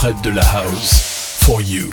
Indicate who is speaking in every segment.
Speaker 1: concentrate de la house. For you.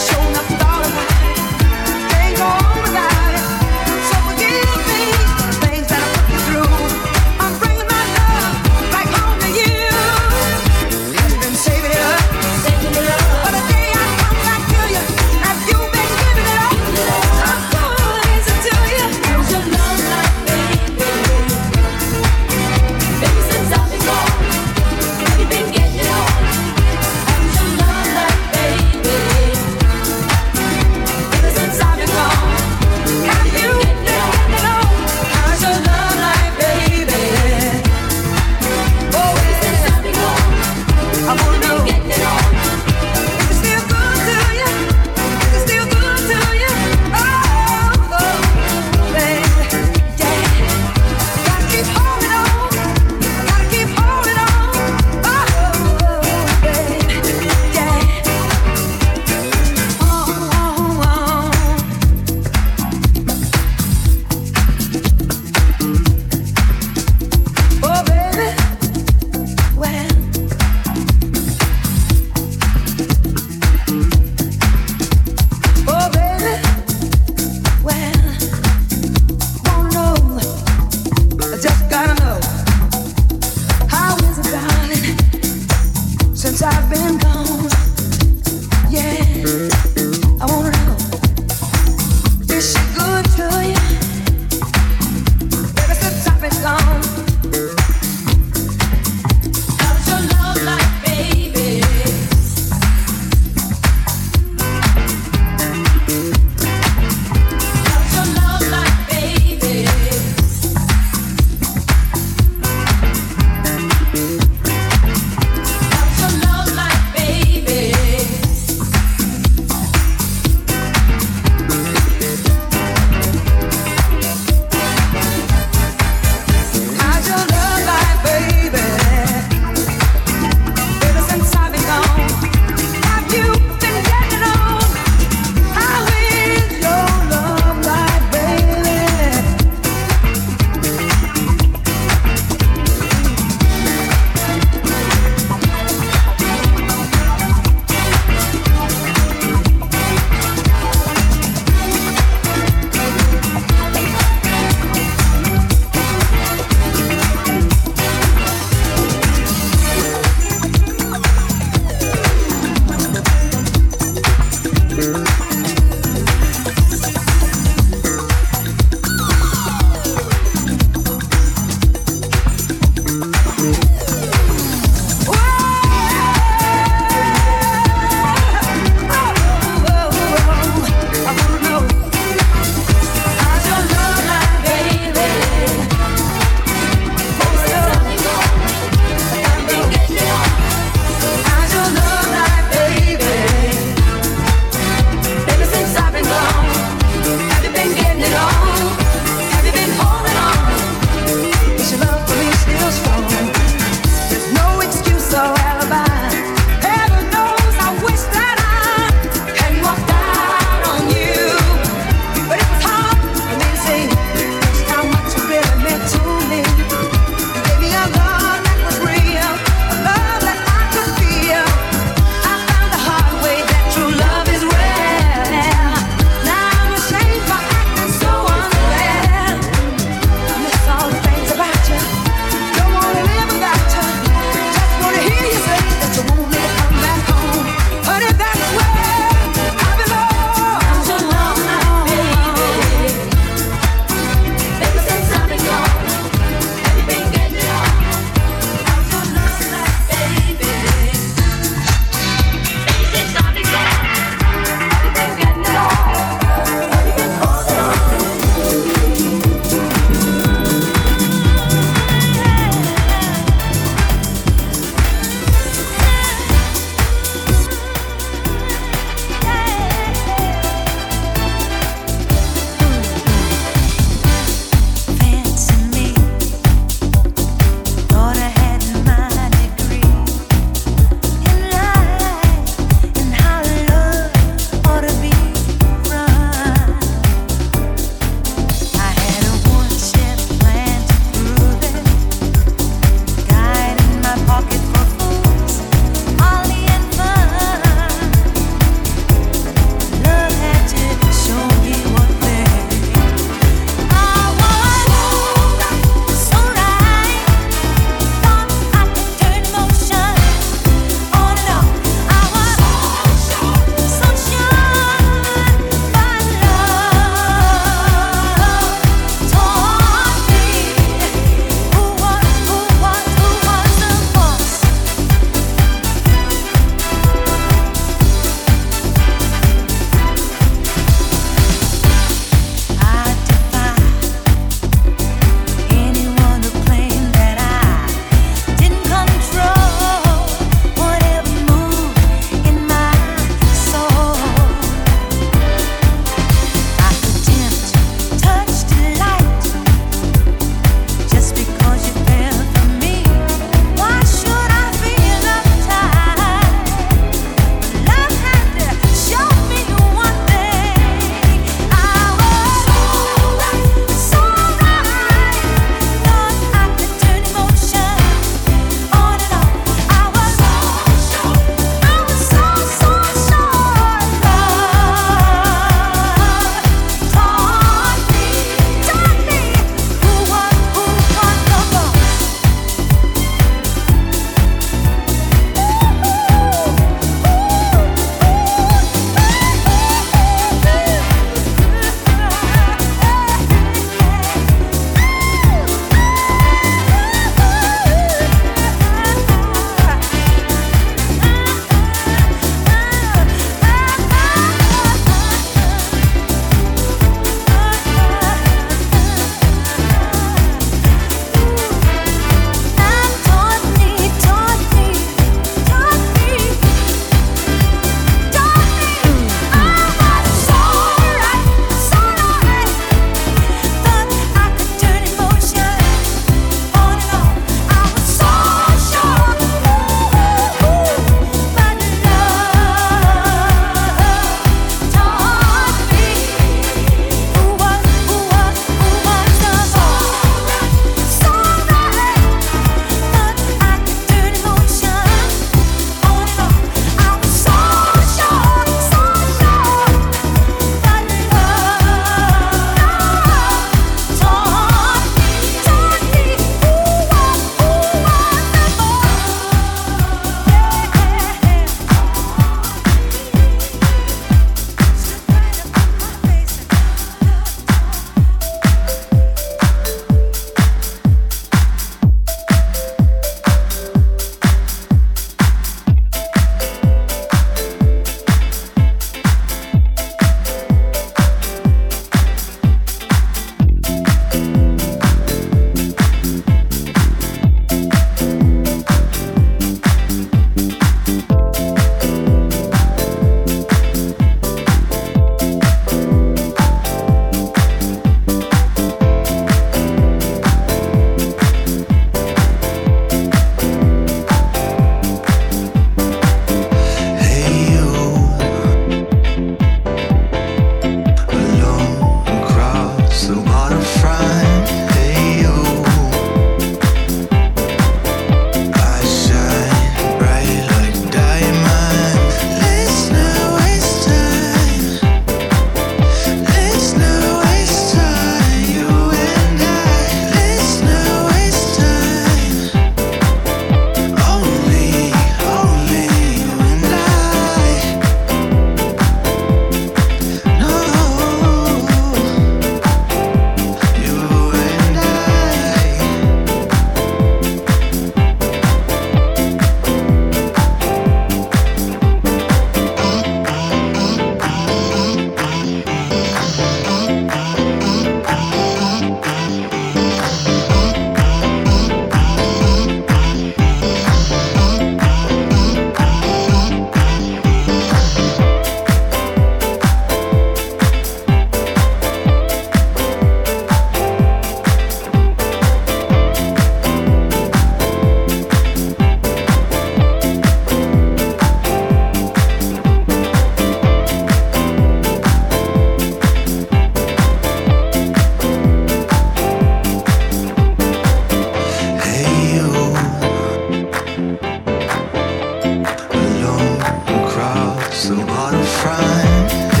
Speaker 2: heart crime.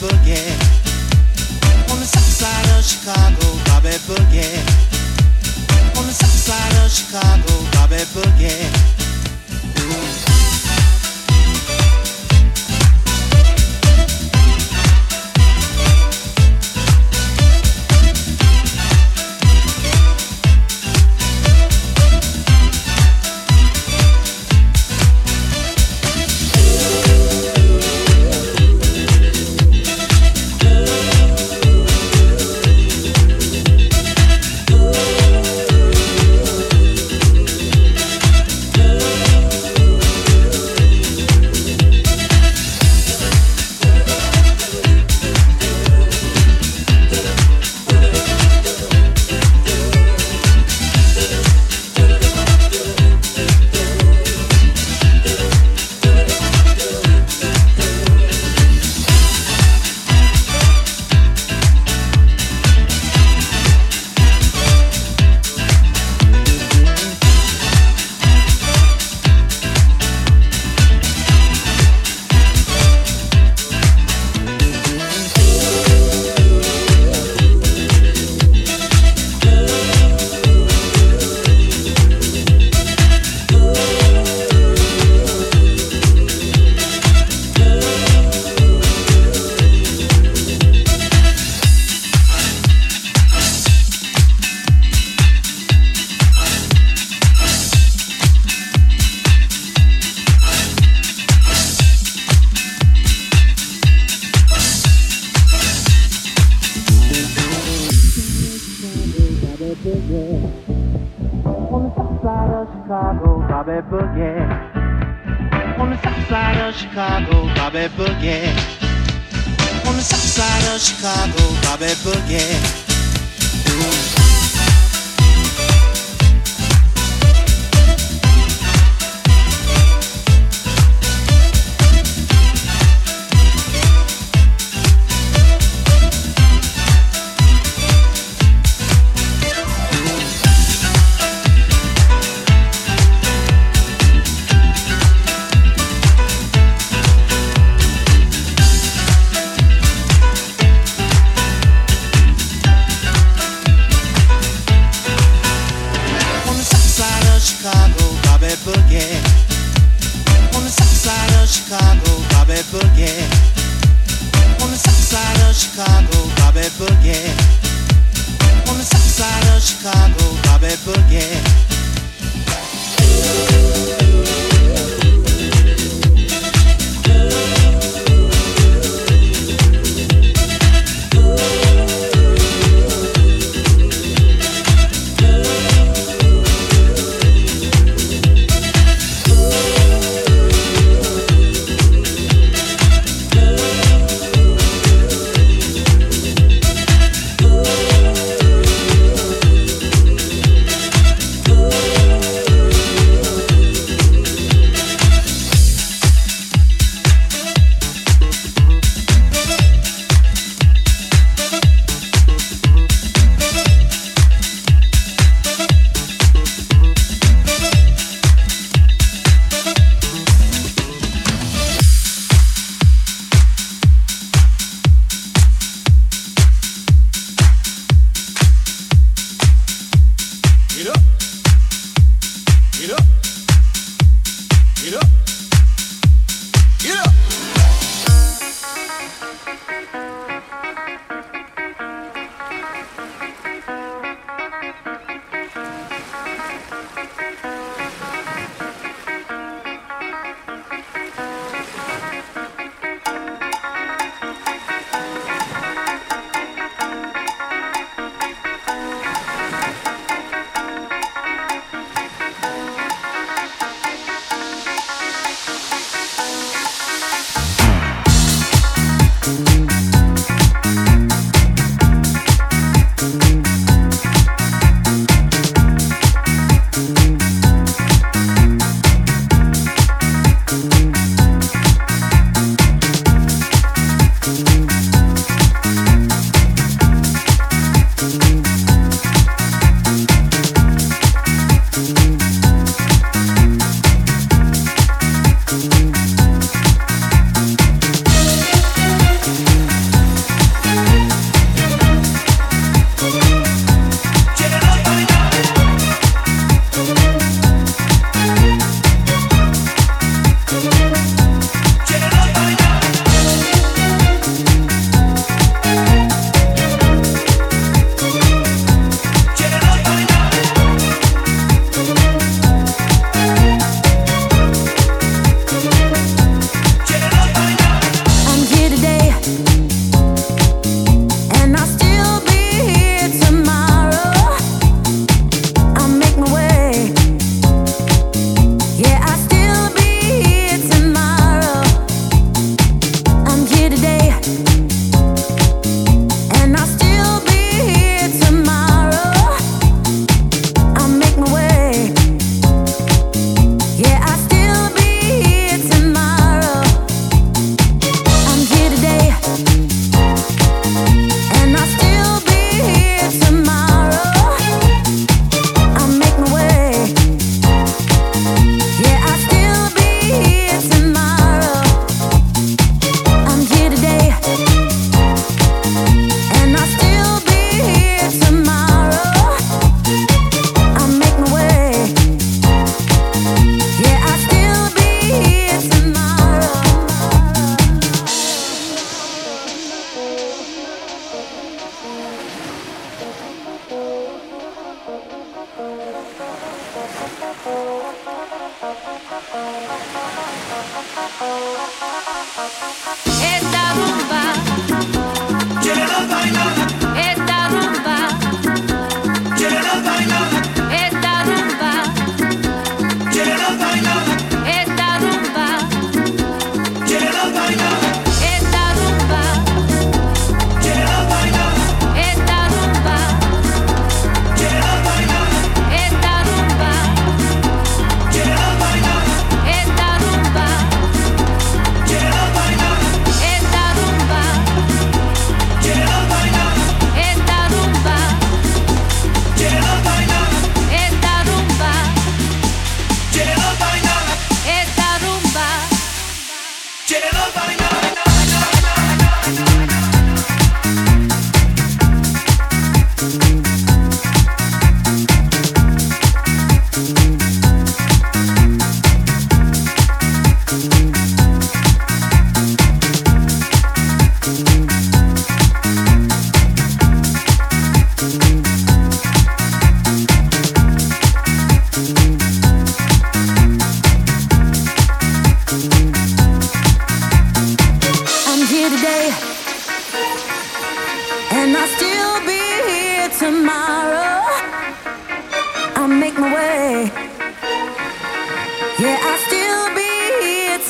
Speaker 2: boogie. Chicago, Bobby Boogie.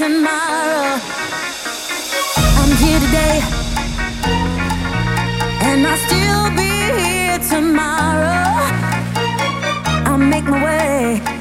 Speaker 2: tomorrow. I'm here today, and I'll still be here tomorrow. I'll make my way.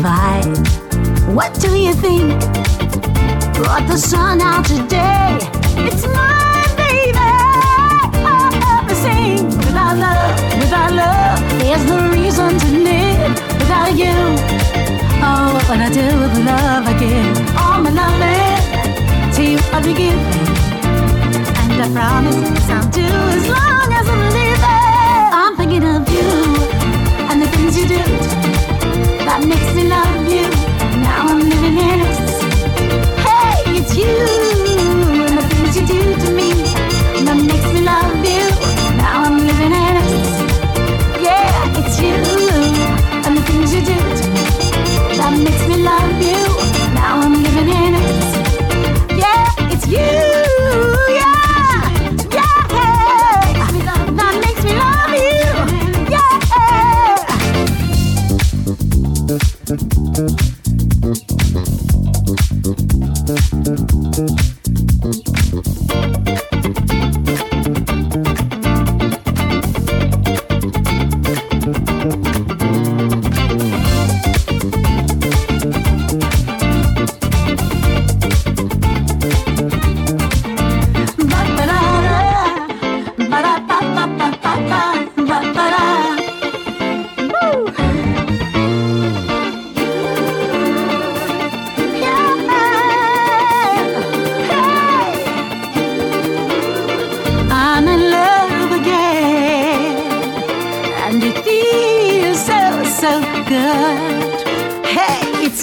Speaker 2: We. What do you think? Brought the sun out today. It's my baby. Oh, sing without love, without love. There's no reason to live without you. Oh, what would I do with love give? All my loving to you I'll be giving. And I promise I'll do as long as I'm living. I'm thinking of you and the things you do makes me love you. Now I'm living in ecstasy.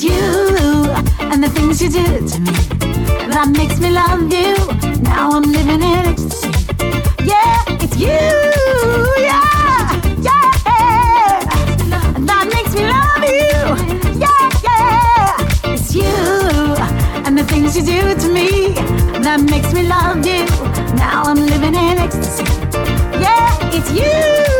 Speaker 2: You and the things you do to me that makes me love you. Now I'm living in ecstasy. Yeah, it's you. Yeah, yeah. That makes me love you. Yeah, yeah. It's you and the things you do to me that makes me love you. Now I'm living in ecstasy. Yeah, it's you.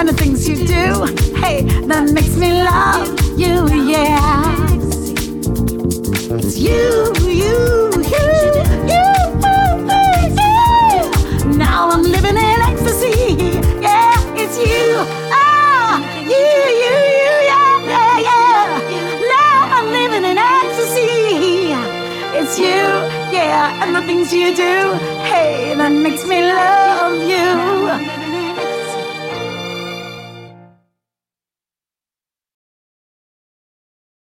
Speaker 2: And the things you do. Hey, that makes me love you. Yeah. It's you, you, you, you, you. Now I'm living in ecstasy. Yeah, it's you. Ah, you, you, you, yeah, yeah, yeah. Now I'm living in ecstasy. It's you, yeah, and the things you do. Hey, that makes me love you.